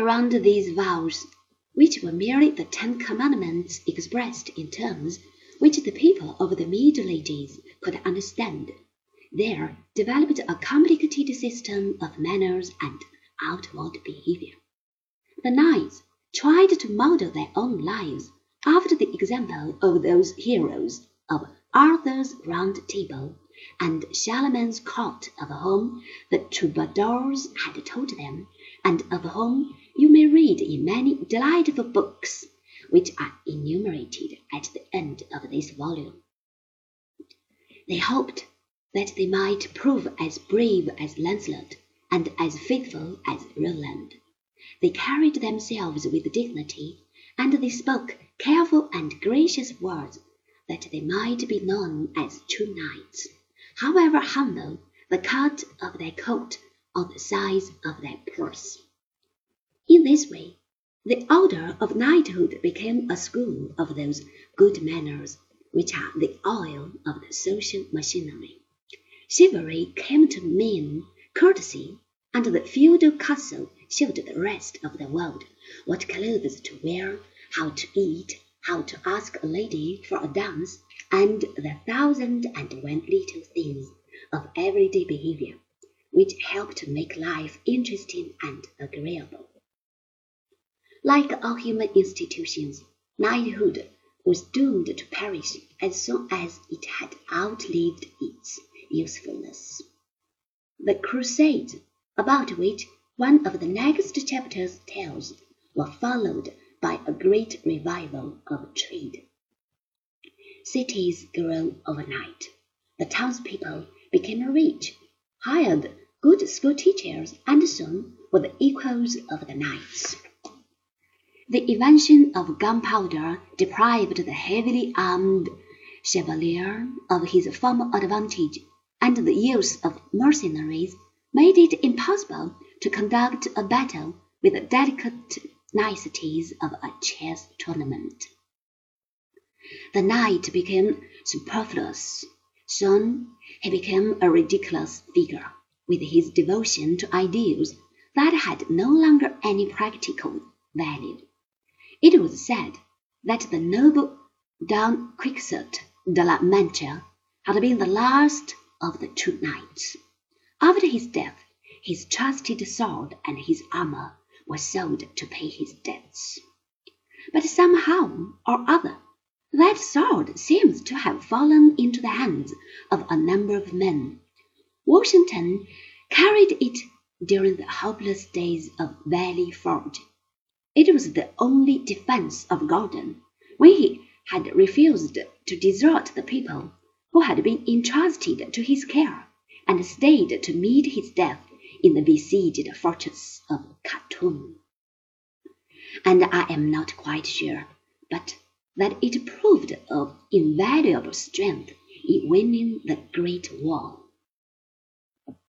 around these vows, which were merely the Ten Commandments expressed in terms which the people of the Middle Ages could understand, there developed a complicated system of manners and outward behavior. The knights tried to model their own lives after the example of those heroes of Arthur's Round Table and Charlemagne's court of whom the troubadours had told them, and of whom you may read in many delightful books which are enumerated at the end of this volume. They hoped that they might prove as brave as Lancelot and as faithful as Roland. They carried themselves with dignity, and they spoke careful and gracious words, that they might be known as true knights, however humble the cut of their coat or the size of their purse. In this way, the order of knighthood became a school of those good manners which are the oil of the social machinery. Chivalry came to mean courtesy, and the feudal castle showed the rest of the world what clothes to wear, how to eat, how to ask a lady for a dance, and the thousand and one little things of everyday behavior which help to make life interesting and agreeable. Like all human institutions, knighthood was doomed to perish as soon as it had outlived its usefulness. The Crusades, about which one of the next chapters tells, were followed by a great revival of trade. Cities grew overnight. The townspeople became rich, hired good school teachers, and soon were the equals of the knights. The invention of gunpowder deprived the heavily armed chevalier of his former advantage and the use of mercenaries made it impossible to conduct a battle with the delicate niceties of a chess tournament. The knight became superfluous. Soon he became a ridiculous figure, with his devotion to ideals that had no longer any practical value. It was said that the noble Don Quixote de la Mancha had been the last of the two knights. After his death, his trusted sword and his armor were sold to pay his debts. But somehow or other, that sword seems to have fallen into the hands of a number of men. Washington carried it during the hopeless days of Valley Forge. It was the only defense of Gordon when he had refused to desert the people who had been entrusted to his care, and stayed to meet his death in the besieged fortress of Khartoum. And I am not quite sure, but that it proved of invaluable strength in winning the Great War.